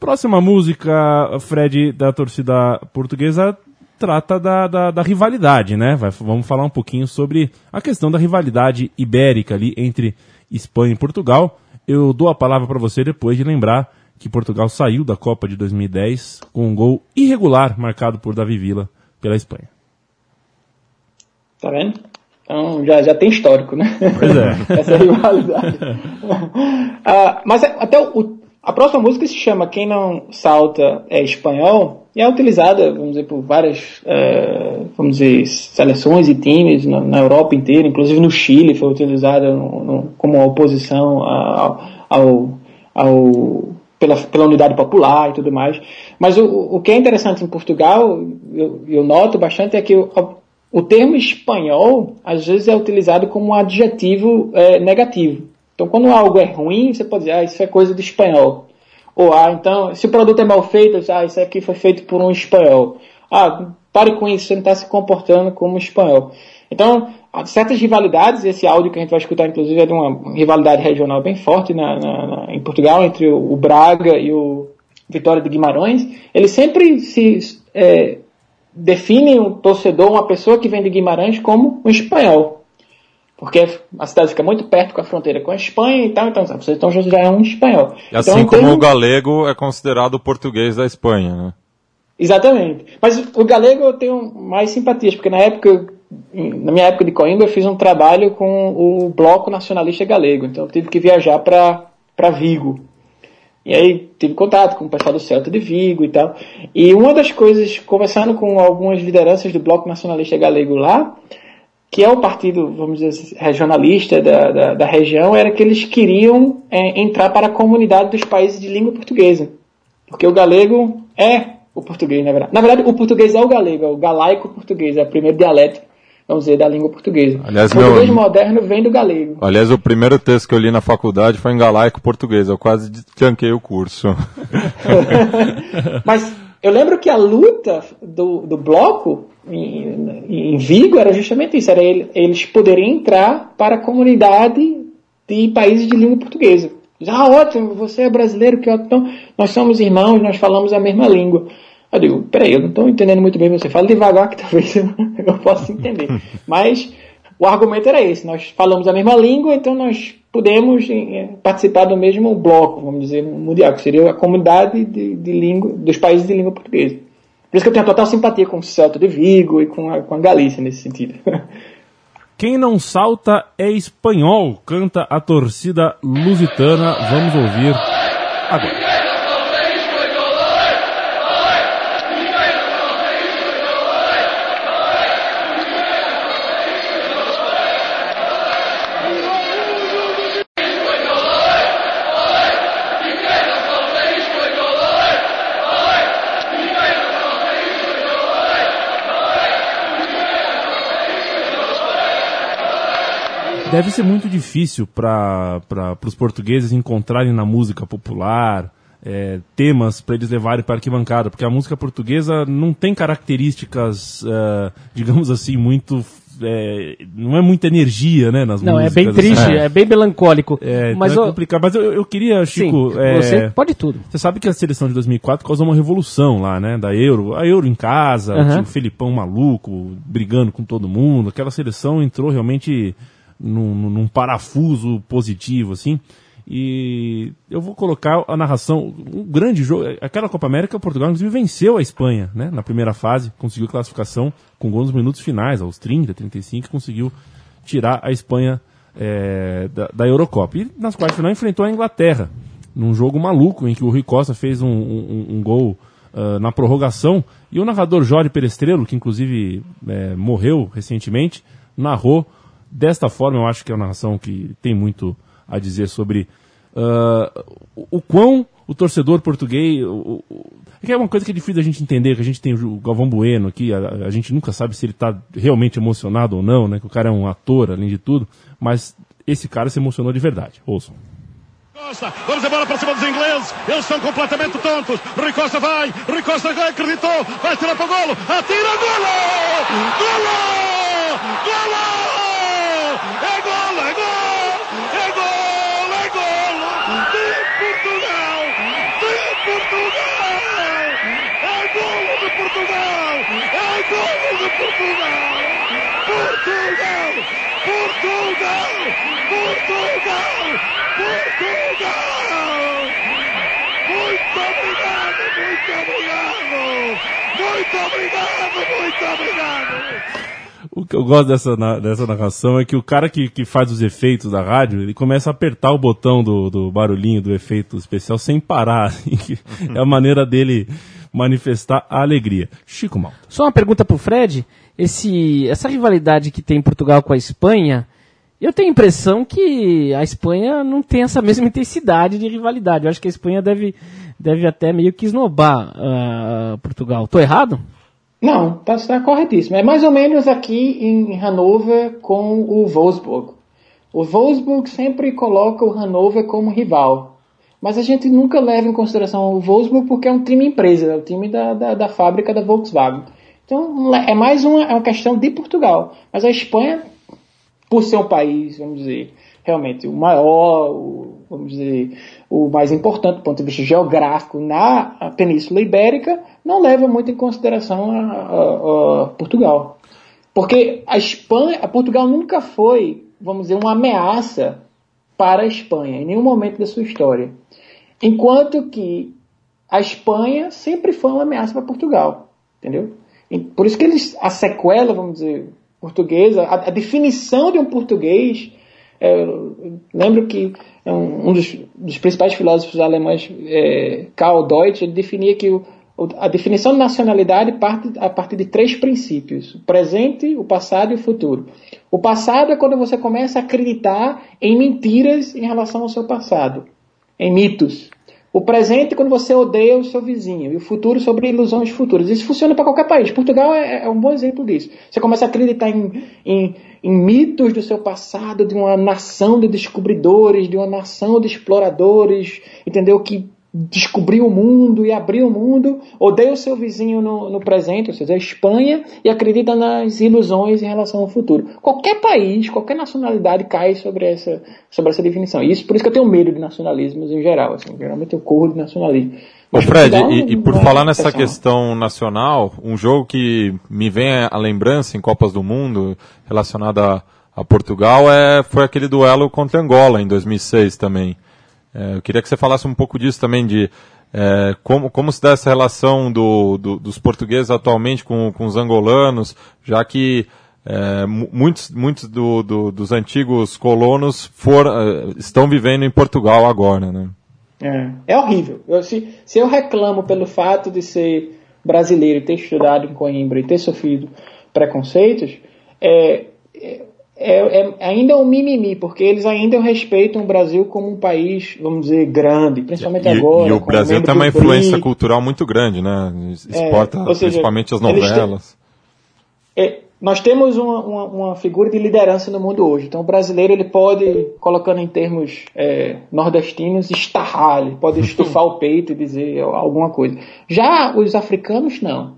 Próxima música, Fred, da torcida portuguesa, trata da, da, da rivalidade, né? Vai- vamos falar um pouquinho sobre a questão da rivalidade ibérica ali entre Espanha e Portugal. Eu dou a palavra para você depois de lembrar que Portugal saiu da Copa de 2010 com um gol irregular marcado por Davi Villa pela Espanha. Tá vendo? Então já, já tem histórico, né? Pois é. [LAUGHS] Essa rivalidade. [LAUGHS] Ah, mas é- até o, o- a próxima música se chama Quem Não Salta é Espanhol e é utilizada, vamos dizer, por várias eh, vamos dizer, seleções e times na, na Europa inteira, inclusive no Chile foi utilizada no- no- como oposição ao, ao, ao- pela, pela unidade popular e tudo mais. Mas o, o que é interessante em Portugal, eu, eu noto bastante, é que o, o termo espanhol às vezes é utilizado como um adjetivo eh, negativo. Então, quando algo é ruim, você pode dizer, ah, isso é coisa do espanhol. Ou, ah, então, se o produto é mal feito, ah, isso aqui foi feito por um espanhol. Ah, pare com isso, você não está se comportando como um espanhol. Então, certas rivalidades, esse áudio que a gente vai escutar, inclusive, é de uma rivalidade regional bem forte na, na- na- em Portugal, entre o, o Braga e o Vitória de Guimarães. Ele sempre se eh, define um torcedor, uma pessoa que vem de Guimarães, como um espanhol. Porque a cidade fica muito perto com a fronteira com a Espanha e tal, então você então já é um espanhol. E assim então, como termos- o galego é considerado o português da Espanha, né? Exatamente. Mas o galego eu tenho mais simpatias, porque na época, na minha época de Coimbra, eu fiz um trabalho com o Bloco Nacionalista Galego, então eu tive que viajar para Vigo. E aí tive contato com o pessoal do Celta de Vigo e tal. E uma das coisas, conversando com algumas lideranças do Bloco Nacionalista Galego lá, que é o partido, vamos dizer assim, regionalista da, da, da região, era que eles queriam é, entrar para a comunidade dos países de língua portuguesa. Porque o galego é o português, na verdade. Na verdade, o português é o galego, é o galaico português, é o primeiro dialeto, vamos dizer, da língua portuguesa. Aliás, o português meu- moderno vem do galego. Aliás, o primeiro texto que eu li na faculdade foi em galaico português. Eu quase tranquei o curso. [LAUGHS] Mas eu lembro que a luta do, do bloco em, em Vigo era justamente isso, era ele- eles poderem entrar para a comunidade de países de língua portuguesa. Ah, ótimo, você é brasileiro, que ótimo. Então, nós somos irmãos, nós falamos a mesma língua. Eu digo, peraí, eu não estou entendendo muito bem você. Fala devagar que talvez eu, [LAUGHS] eu possa entender. [LAUGHS] Mas o argumento era esse, nós falamos a mesma língua, então nós podemos eh, participar do mesmo bloco, vamos dizer, mundial, que seria a comunidade de, de língua, dos países de língua portuguesa. Por isso que eu tenho total simpatia com o Celta de Vigo e com a, com a Galícia nesse sentido. [LAUGHS] Quem não salta é espanhol, canta a torcida lusitana. Vamos ouvir agora. Deve ser muito difícil para os portugueses encontrarem na música popular é, temas para eles levarem para a arquibancada, porque a música portuguesa não tem características, é, digamos assim, muito. é, não é muita energia né, nas Não, é músicas. bem triste, assim. é bem melancólico. É, mas então é ó, complicado. Mas eu, eu queria, sim, Chico. é, você pode tudo. você sabe que a seleção de 2004 causou uma revolução lá, né? Da Euro. A Euro em casa, tinha o Felipão maluco, brigando com todo mundo. Aquela seleção entrou realmente num, num- parafuso positivo, assim. E eu vou colocar a narração, um grande jogo. Aquela Copa América, Portugal, inclusive, venceu a Espanha, né? Na primeira fase, conseguiu classificação com gol nos minutos finais, aos 30, 35, conseguiu tirar a Espanha é, da, da Eurocopa. E nas quartas final enfrentou a Inglaterra, num jogo maluco em que o Rui Costa fez um, um- um gol ah, na prorrogação. E o narrador Jorge Perestrelo, que inclusive é, morreu recentemente, narrou desta forma. Eu acho que é uma narração que tem muito a dizer sobre ah, o, quão o torcedor português. o- o- é uma coisa que é difícil da gente entender, que a gente tem o Galvão Bueno aqui, a, a gente nunca sabe se ele está realmente emocionado ou não, né? Que o cara é um ator, além de tudo, mas esse cara se emocionou de verdade. Ouçam. Vamos embora para cima dos ingleses, eles estão completamente tontos. Rui Costa vai, Rui Costa acreditou, vai tirar para o golo, atira, golo! Golo! Golo! Golo, é golo! É golo, é golo! De Portugal! De Portugal! É golo de Portugal! É golo de Portugal! Portugal! Portugal! Portugal! Portugal! Muito obrigado, muito obrigado! Muito obrigado, muito obrigado! O que eu gosto dessa, dessa narração é que o cara que, que faz os efeitos da rádio, ele começa a apertar o botão do, do barulhinho do efeito especial sem parar. [LAUGHS] assim, é a maneira dele manifestar a alegria. Chico Malta. Só uma pergunta pro Fred. Esse, essa rivalidade que tem Portugal com a Espanha, eu tenho a impressão que a Espanha não tem essa [LAUGHS] mesma intensidade de rivalidade. Eu acho que a Espanha deve, deve até meio que esnobar ah, Portugal. Tô errado? Não, está tá corretíssimo. É mais ou menos aqui em Hannover com o Wolfsburg. O Wolfsburg sempre coloca o Hannover como rival. Mas a gente nunca leva em consideração o Wolfsburg porque é um time empresa, é o time da, da, da fábrica da Volkswagen. Então é mais uma, é uma questão de Portugal. Mas a Espanha, por ser um país, vamos dizer, realmente o maior, o, vamos dizer, o mais importante do ponto de vista geográfico na Península Ibérica, não leva muito em consideração a, a- a Portugal. Porque a Espanha, a Portugal nunca foi, vamos dizer, uma ameaça para a Espanha, em nenhum momento da sua história. Enquanto que a Espanha sempre foi uma ameaça para Portugal, entendeu? E por isso que eles, a sequela, vamos dizer, portuguesa, a, a definição de um português, eu lembro que um, um dos, dos principais filósofos alemães, é, Karl Deutsch, ele definia que o- a definição de nacionalidade parte a partir de três princípios: o presente, o passado e o futuro. O passado é quando você começa a acreditar em mentiras em relação ao seu passado, em mitos. O presente é quando você odeia o seu vizinho. E o futuro sobre ilusões futuras. Isso funciona para qualquer país. Portugal é, é, um bom exemplo disso. Você começa a acreditar em, em, em, mitos do seu passado, de uma nação de descobridores, de uma nação de exploradores, entendeu? Que descobriu o mundo e abriu o mundo, odeia o seu vizinho no, no, presente, ou seja, a Espanha, e acredita nas ilusões em relação ao futuro. Qualquer país, qualquer nacionalidade cai sobre essa, sobre essa definição. E isso, por isso que eu tenho medo de nacionalismos em geral. Assim, geralmente eu corro de nacionalismo. Ô Fred, e, e, por falar nessa questão nacional, um jogo que me vem à lembrança em Copas do Mundo relacionado a, a Portugal é, foi aquele duelo contra Angola em 2006 também. É, eu queria que você falasse um pouco disso também, de é, como, como se dá essa relação do, do, dos portugueses atualmente com, com os angolanos, já que é, muitos, muitos do, do, dos antigos colonos for, é, estão vivendo em Portugal agora, né? É, é horrível. Eu, se, se eu reclamo pelo fato de ser brasileiro, ter estudado em Coimbra e ter sofrido preconceitos, é, é é, é, ainda é um mimimi, porque eles ainda respeitam o Brasil como um país, vamos dizer, grande, principalmente e, agora. E o Brasil tem uma influência cultural muito grande, né? Exporta é, seja, principalmente as novelas. é, nós temos uma, uma, uma, figura de liderança no mundo hoje. Então o brasileiro ele pode, colocando em termos é, nordestinos, estarrar, ele pode estufar o peito e dizer alguma coisa. Já os africanos não.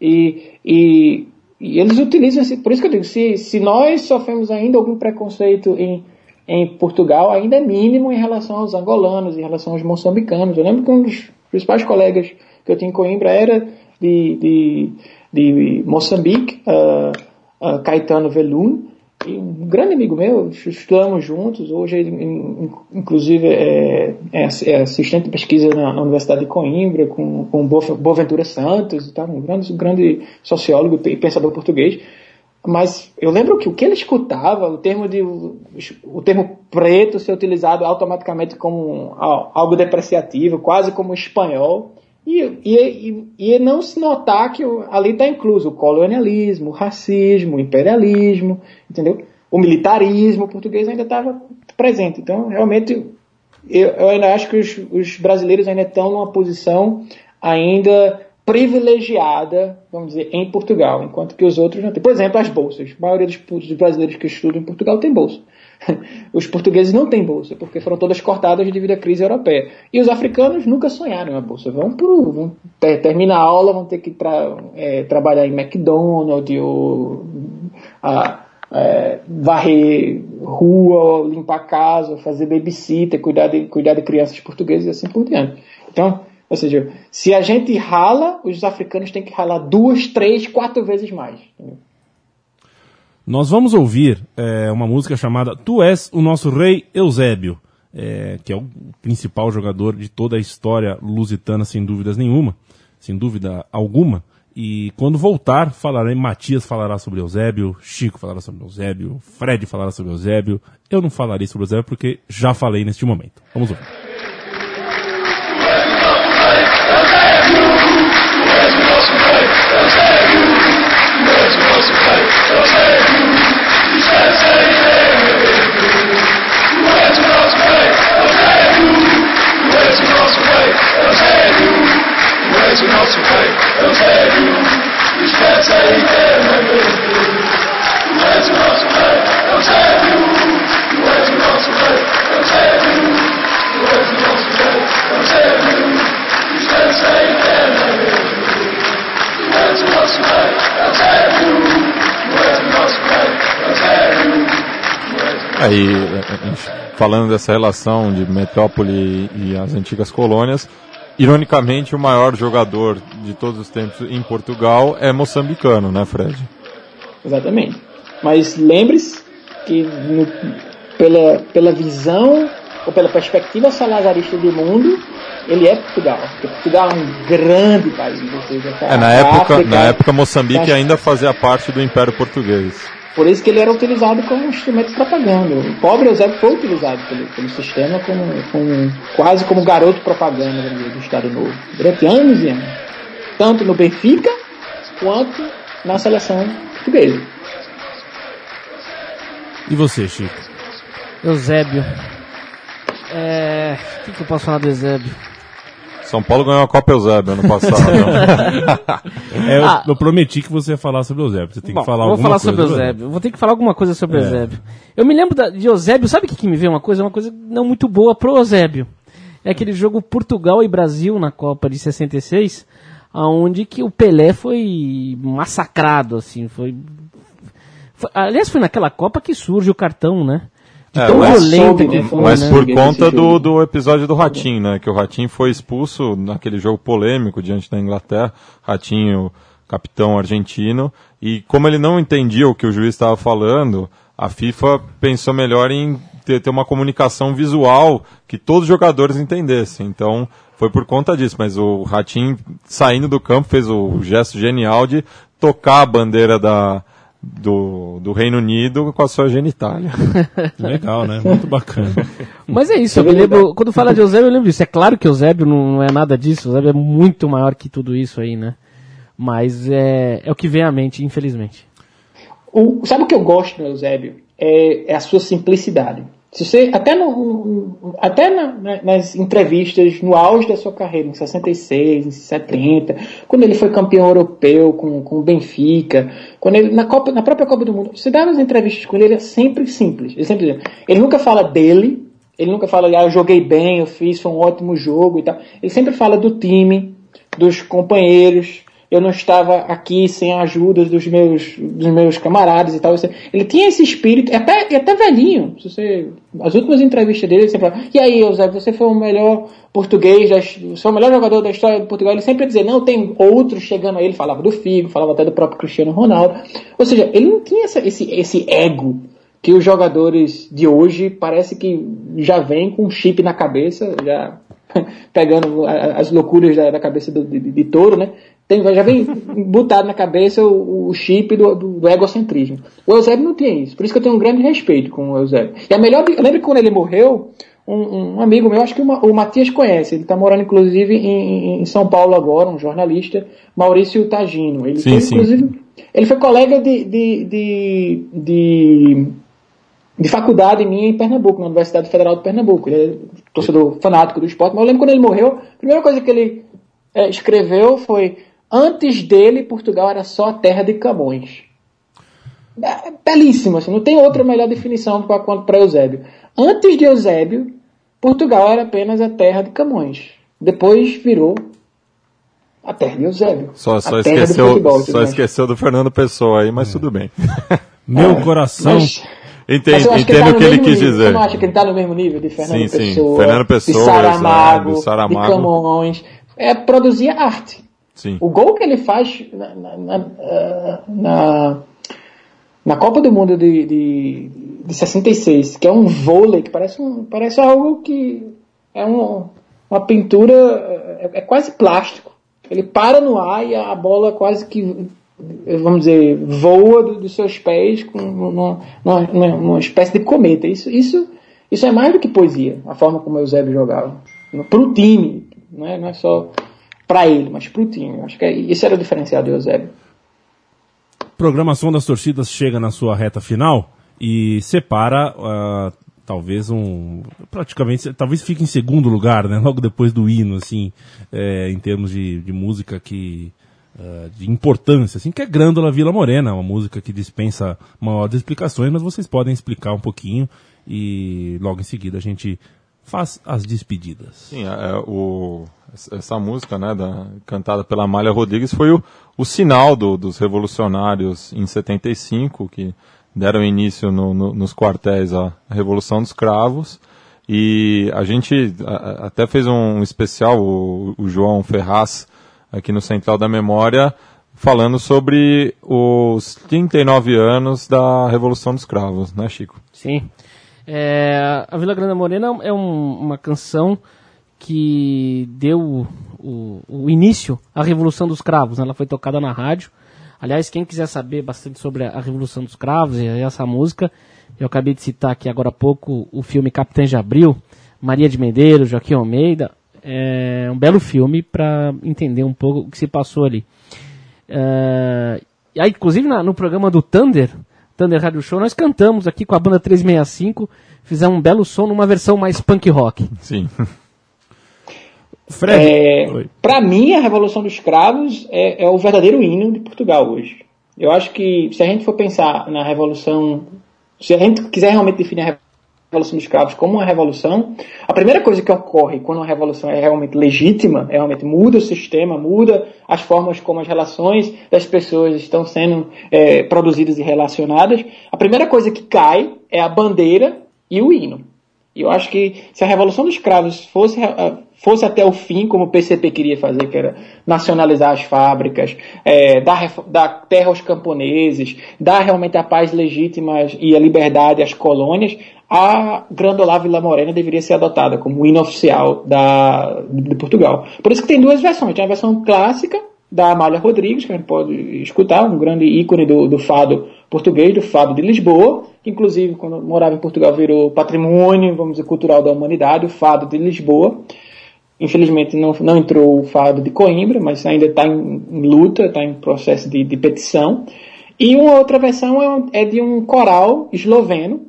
E, e e eles utilizam, esse, por isso que eu digo, se, se nós sofremos ainda algum preconceito em, em Portugal, ainda é mínimo em relação aos angolanos, em relação aos moçambicanos. Eu lembro que um dos principais colegas que eu tinha em Coimbra era de, de, de Moçambique, uh, uh, Caetano Velun, um grande amigo meu, estudamos juntos, hoje ele, inclusive é, é, é, assistente de pesquisa na, na, Universidade de Coimbra, com, com Boaventura Santos, tá, um grande, grande sociólogo e pensador português. Mas eu lembro que o que ele escutava, o termo, de, o termo preto ser utilizado automaticamente como algo depreciativo, quase como espanhol, e, e, e, não se notar que ali está incluso o colonialismo, o racismo, o imperialismo, entendeu? O militarismo português ainda estava presente. Então, realmente, eu, eu ainda acho que os, os, brasileiros ainda estão numa posição ainda privilegiada, vamos dizer, em Portugal, enquanto que os outros não têm. Por exemplo, as bolsas. A maioria dos, dos brasileiros que estudam em Portugal tem bolsa. [LAUGHS] Os portugueses não têm bolsa, porque foram todas cortadas devido à crise europeia. E os africanos nunca sonharam uma bolsa. Vão, pro, vão ter, termina a aula, vão ter que tra, é, trabalhar em McDonald's ou a, é, varrer rua, limpar casa, fazer babysitter, cuidar de, cuidar de crianças portuguesas e assim por diante. Então, ou seja, se a gente rala, os africanos têm que ralar duas, três, quatro vezes mais. Entendeu? Nós vamos ouvir é, uma música chamada Tu És o Nosso Rei Eusébio, é, que é o principal jogador de toda a história lusitana, sem dúvidas nenhuma, sem dúvida alguma. E quando voltar, falarei, Matias falará sobre Eusébio, Chico falará sobre Eusébio, Fred falará sobre Eusébio. Eu não falarei sobre Eusébio porque já falei neste momento. Vamos ouvir. Aí, falando dessa relação de metrópole e as antigas colônias, ironicamente o maior jogador de todos os tempos em Portugal é moçambicano, né, Fred? Exatamente. Mas lembre-se que no, pela, pela visão ou pela perspectiva salazarista do mundo, ele é Portugal. Porque Portugal é um grande país. Ou seja, é, na, época, África, na época Moçambique ainda fazia parte do Império Português. Por isso que ele era utilizado como instrumento de propaganda. O pobre Eusébio foi utilizado pelo, pelo sistema como, como, quase como garoto propaganda do Estado Novo, durante anos e anos. Tanto no Benfica quanto na seleção portuguesa. E você, Chico? Eusébio. É. O que, que eu posso falar do Eusébio? São Paulo ganhou a Copa Eusébio ano passado. [LAUGHS] É, eu, Ah. eu prometi que você ia falar sobre o Eusébio. Você tem Bom, que falar vou alguma falar coisa sobre o Eusébio. Vou ter que falar alguma coisa sobre o É. Eusébio. Eu me lembro da- de Eusébio, sabe o que, que me veio uma coisa? Uma coisa não muito boa pro Eusébio. É aquele jogo Portugal e Brasil na Copa de 66, aonde que o Pelé foi massacrado, assim, foi... foi- aliás, foi naquela Copa que surge o cartão, né? De É, tão mas- violenta soube, que foi, Mas né? por conta do, do episódio do Ratinho, né? Que o Ratinho foi expulso naquele jogo polêmico diante da Inglaterra. Ratinho, capitão argentino. E como ele não entendia o que o juiz estava falando, a FIFA pensou melhor em ter, ter uma comunicação visual que todos os jogadores entendessem. Então, foi por conta disso. Mas o Ratinho, saindo do campo, fez o gesto genial de tocar a bandeira da, do, do Reino Unido com a sua genitália. [LAUGHS] Legal, né? Muito bacana. Mas é isso, eu me lembro, quando fala de Eusébio, eu lembro disso. É claro que Eusébio não, não é nada disso, Eusébio é muito maior que tudo isso aí, né? Mas é, é o que vem à mente, infelizmente. O, sabe o que eu gosto do Eusébio? É, é a sua simplicidade. Se você, até no, até na- na- nas entrevistas, no auge da sua carreira, em 66, em 70, quando ele foi campeão europeu com, com o Benfica, quando ele, na, Copa, na própria Copa do Mundo, você dá as entrevistas com ele, ele é sempre simples. Ele, sempre, ele nunca fala dele, ele nunca fala, ah, eu joguei bem, eu fiz, foi um ótimo jogo e tal. Ele sempre fala do time, dos companheiros, eu não estava aqui sem a ajuda dos meus, dos meus camaradas e tal. Ele tinha esse espírito, e até, e até velhinho. Se você, as últimas entrevistas dele, ele sempre fala, e aí, Eusébio, você foi o melhor português, você foi o melhor jogador da história de Portugal. Ele sempre dizia, não, tem outros chegando aí. Ele falava do Figo, falava até do próprio Cristiano Ronaldo. Ou seja, ele não tinha essa- esse, esse ego que os jogadores de hoje parece que já vêm com um chip na cabeça, já [LAUGHS] pegando as loucuras da, da cabeça do, de, de touro, né? Tem, já vem botado na cabeça o, o chip do, do, do egocentrismo. O Eusébio não tinha isso, por isso que eu tenho um grande respeito com o Eusébio. E a melhor, eu lembro que quando ele morreu, um, um amigo meu, acho que o, Ma- o Matias conhece, ele está morando inclusive em, em São Paulo agora, um jornalista, Maurício Tagino. Ele Sim, foi, sim. inclusive, ele foi colega de, de, de, de de faculdade minha em Pernambuco, na Universidade Federal de Pernambuco. Ele é torcedor fanático do esporte, mas eu lembro quando ele morreu, a primeira coisa que ele eh, escreveu foi: Antes dele, Portugal era só a terra de Camões. É belíssimo, assim, não tem outra melhor definição para Eusébio. Antes de Eusébio, Portugal era apenas a terra de Camões. Depois virou a terra de Eusébio. Só, só a terra do esqueceu, futebol, só mais. esqueceu do Fernando Pessoa aí, mas tudo bem. [LAUGHS] Meu coração. Mas- Entendo, Mas entendo tá o que ele quis nível. dizer. Você não acha que ele está no mesmo nível de Fernando Sim, sim. Pessoa, Fernando Pessoa, de Saramago, Saramago. de Camões? É, produzia arte. Sim. O gol que ele faz na, na, na, eh, na, Copa do Mundo de, de, de 66, que é um vôlei, que parece, um, parece algo que é um, uma pintura, é, é quase plástico. Ele para no ar e a bola quase que, vamos dizer, voa do- dos seus pés com, numa, numa, numa espécie de cometa. Isso, isso, isso é mais do que poesia, a forma como o Eusébio jogava. Para o time, não é, não é só para ele, mas para o time. Acho que é, esse era o diferencial do Eusébio. programação das torcidas chega na sua reta final e separa ah, talvez um praticamente talvez fique em segundo lugar né [LAUGHS] logo depois do hino assim é, em termos de, de música que ah, de importância assim que é Grândola Vila Morena uma música que dispensa maiores explicações mas vocês podem explicar um pouquinho e logo em seguida a gente faz as despedidas Sim, é, o, essa música, né, da, cantada pela Amália Rodrigues, foi o, o sinal do- dos revolucionários em 75, que deram início no- no- nos quartéis à Revolução dos Cravos. E a gente a- até fez um especial, o, o João Ferraz, aqui no Central da Memória, falando sobre os 39 anos da Revolução dos Cravos, né, Chico? Sim. É, a Vila Grande Morena é um- uma canção que deu o, o- início à Revolução dos Cravos. né? Ela foi tocada na rádio. Aliás, quem quiser saber bastante sobre a, Revolução dos Cravos e essa música, eu acabei de citar aqui agora há pouco o filme Capitães de Abril, Maria de Medeiros, Joaquim Almeida. É um belo filme para entender um pouco o que se passou ali. É, aí, inclusive na- no programa do Thunder, Thunder Radio Show, nós cantamos aqui com a banda 365, fizemos um belo som numa versão mais punk rock. Sim. [LAUGHS] Fred, É, para mim, a Revolução dos Cravos é, é o verdadeiro hino de Portugal hoje. Eu acho que se a gente for pensar na Revolução, se a gente quiser realmente definir a Revolução dos Cravos como uma revolução, a primeira coisa que ocorre quando uma revolução é realmente legítima, é realmente muda o sistema, muda as formas como as relações das pessoas estão sendo é, produzidas e relacionadas, a primeira coisa que cai é a bandeira e o hino. E eu acho que se a Revolução dos Cravos fosse, eh, fosse até o fim, como o PCP queria fazer, que era nacionalizar as fábricas, eh, dar, dar terra aos camponeses, dar realmente a paz legítima e a liberdade às colônias, a Grandolar Vila Morena deveria ser adotada como hino oficial da, de Portugal. Por isso que tem duas versões. Tem a versão clássica, da Amália Rodrigues, que a gente pode escutar, um grande ícone do, do fado português, do fado de Lisboa, que inclusive quando morava em Portugal virou patrimônio, vamos dizer, cultural da humanidade, o fado de Lisboa. Infelizmente não, não entrou o fado de Coimbra, mas ainda está em, em luta, está em processo de, de petição. E uma outra versão é, é de um coral esloveno,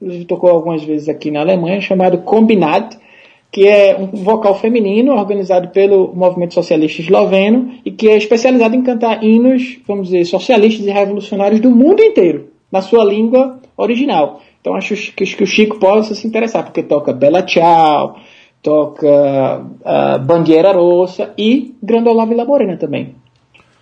inclusive tocou algumas vezes aqui na Alemanha, chamado Combinat, que é um vocal feminino organizado pelo movimento socialista esloveno e que é especializado em cantar hinos, vamos dizer, socialistas e revolucionários do mundo inteiro, na sua língua original. Então acho que, que o Chico possa se interessar, porque toca Bela Tchau, toca uh, Bandeira Rossa e Grandola Vila Morena também.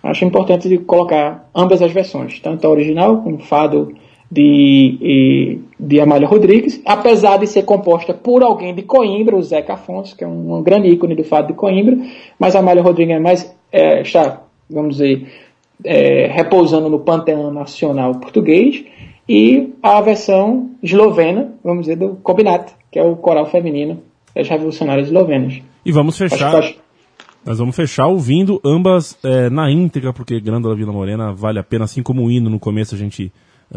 Acho importante colocar ambas as versões, tanto a original com o fado de, de Amália Rodrigues, apesar de ser composta por alguém de Coimbra, o Zeca Afonso, que é um, um grande ícone do fado de Coimbra, mas Amália Rodrigues é mais, é, está, vamos dizer, é, repousando no panteão nacional português, e a versão eslovena, vamos dizer, do Combinat, que é o coral feminino das revolucionárias eslovenas. E vamos fechar. acho, Nós vamos fechar ouvindo ambas é, na íntegra, porque Grândola Vila Morena vale a pena, assim como o hino no começo a gente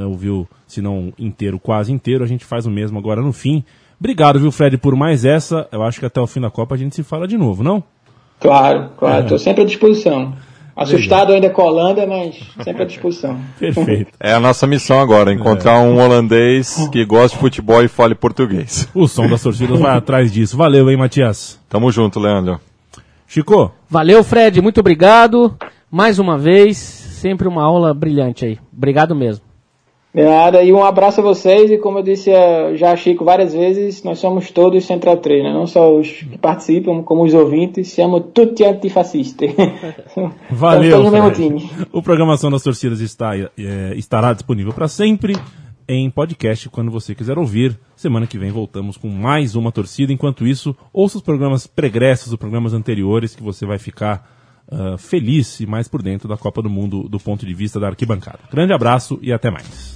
ouviu, se não inteiro, quase inteiro, a gente faz o mesmo agora no fim. Obrigado, viu, Fred, por mais essa. Eu acho que até o fim da Copa a gente se fala de novo, não? claro, claro, estou sempre à disposição. Assustado ainda com a Holanda, mas sempre à disposição. [LAUGHS] Perfeito. É a nossa missão agora, encontrar um holandês que goste de futebol e fale português. O som das torcidas vai [LAUGHS] atrás disso. Valeu, hein, Matias? Tamo junto, Leandro. Chico, Valeu, Fred, muito obrigado. Mais uma vez, sempre uma aula brilhante aí. Obrigado mesmo. De nada, e um abraço a vocês, e como eu disse eh, já a Chico várias vezes, nós somos todos Central 3, né? não só os que participam, como os ouvintes, siamo tutti antifascisti. [LAUGHS] valeu. Estamos no mesmo Fred. time. O Programação das Torcidas está, é, estará disponível para sempre em podcast quando você quiser ouvir. Semana que vem voltamos com mais uma torcida. Enquanto isso, ouça os programas pregressos, os programas anteriores, que você vai ficar ah, feliz e mais por dentro da Copa do Mundo do ponto de vista da arquibancada. Grande abraço e até mais.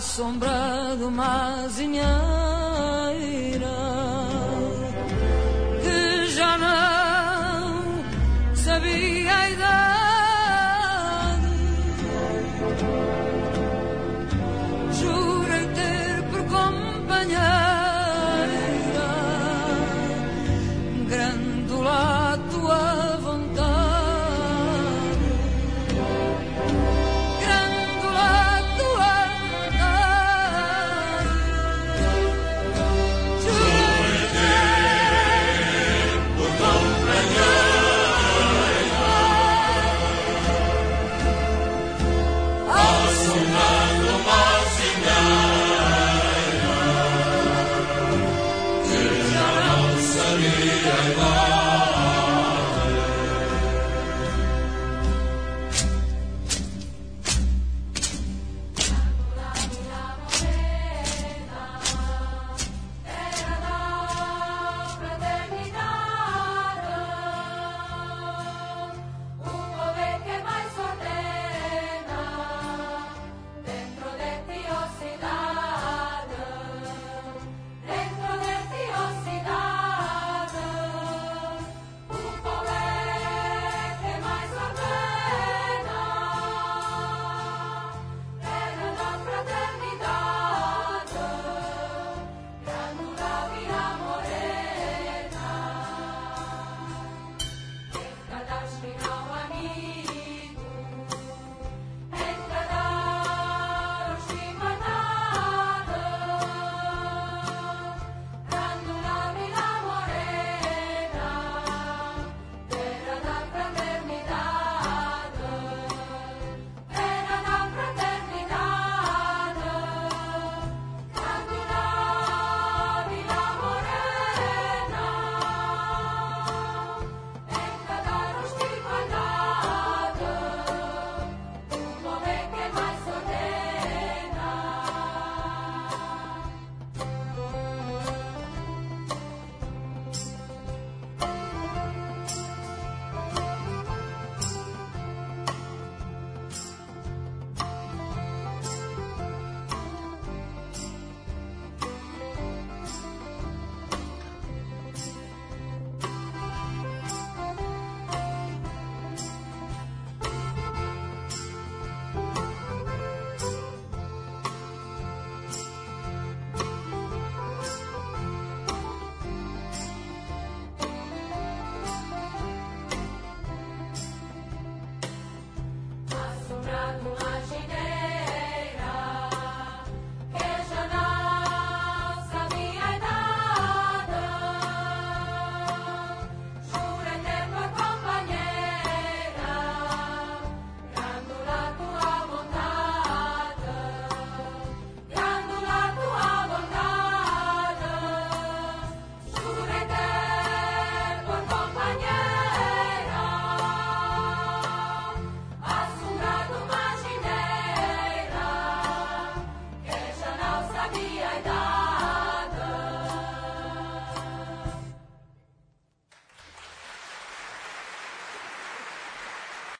Sombra de uma